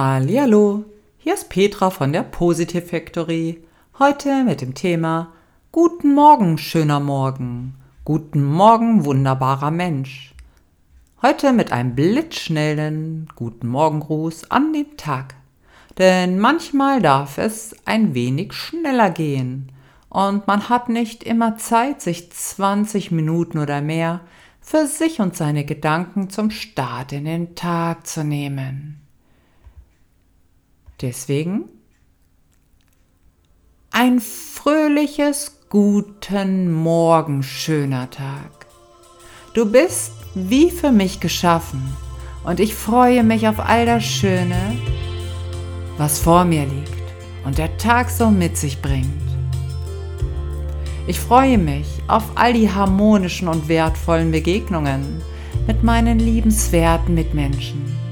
Hallo, hier ist Petra von der Positive Factory. Heute mit dem Thema Guten Morgen, schöner Morgen. Guten Morgen, wunderbarer Mensch. Heute mit einem blitzschnellen Guten Morgengruß an den Tag. Denn manchmal darf es ein wenig schneller gehen und man hat nicht immer Zeit, sich 20 Minuten oder mehr für sich und seine Gedanken zum Start in den Tag zu nehmen. Deswegen ein fröhliches Guten Morgen, schöner Tag. Du bist wie für mich geschaffen und ich freue mich auf all das Schöne, was vor mir liegt und der Tag so mit sich bringt. Ich freue mich auf all die harmonischen und wertvollen Begegnungen mit meinen liebenswerten Mitmenschen.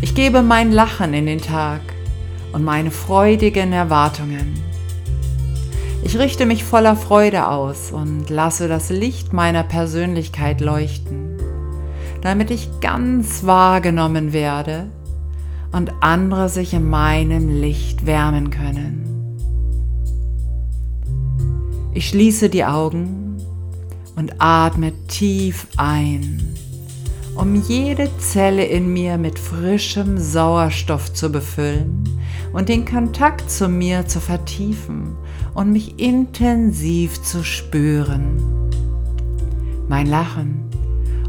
Ich gebe mein Lachen in den Tag und meine freudigen Erwartungen. Ich richte mich voller Freude aus und lasse das Licht meiner Persönlichkeit leuchten, damit ich ganz wahrgenommen werde und andere sich in meinem Licht wärmen können. Ich schließe die Augen und atme tief ein, um jede Zelle in mir mit frischem Sauerstoff zu befüllen und den Kontakt zu mir zu vertiefen und mich intensiv zu spüren. Mein Lachen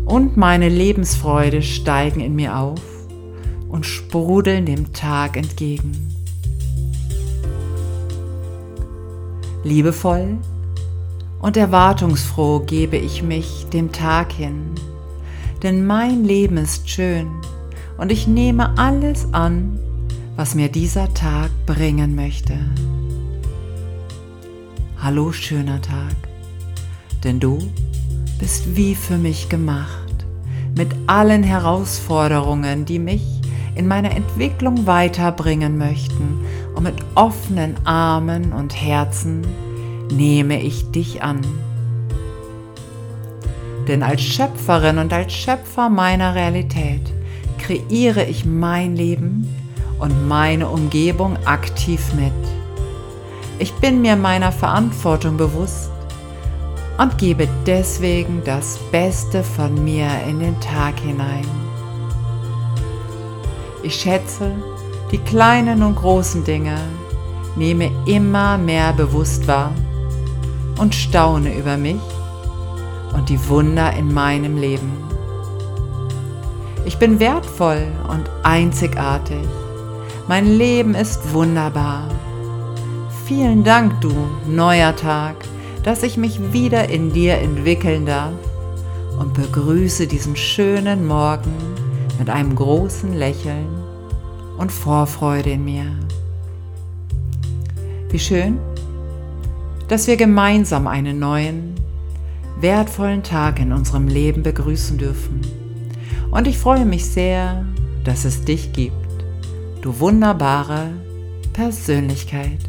und meine Lebensfreude steigen in mir auf und sprudeln dem Tag entgegen. Liebevoll und erwartungsfroh gebe ich mich dem Tag hin, denn mein Leben ist schön und ich nehme alles an, was mir dieser Tag bringen möchte. Hallo schöner Tag, denn du bist wie für mich gemacht, mit allen Herausforderungen, die mich in meiner Entwicklung weiterbringen möchten und mit offenen Armen und Herzen nehme ich dich an. Denn als Schöpferin und als Schöpfer meiner Realität kreiere ich mein Leben und meine Umgebung aktiv mit. Ich bin mir meiner Verantwortung bewusst und gebe deswegen das Beste von mir in den Tag hinein. Ich schätze die kleinen und großen Dinge, nehme immer mehr bewusst wahr und staune über mich und die Wunder in meinem Leben. Ich bin wertvoll und einzigartig. Mein Leben ist wunderbar. Vielen Dank, du neuer Tag, dass ich mich wieder in dir entwickeln darf und begrüße diesen schönen Morgen mit einem großen Lächeln und Vorfreude in mir. Wie schön, dass wir gemeinsam einen neuen, wertvollen Tag in unserem Leben begrüßen dürfen. Und ich freue mich sehr, dass es dich gibt, du wunderbare Persönlichkeit.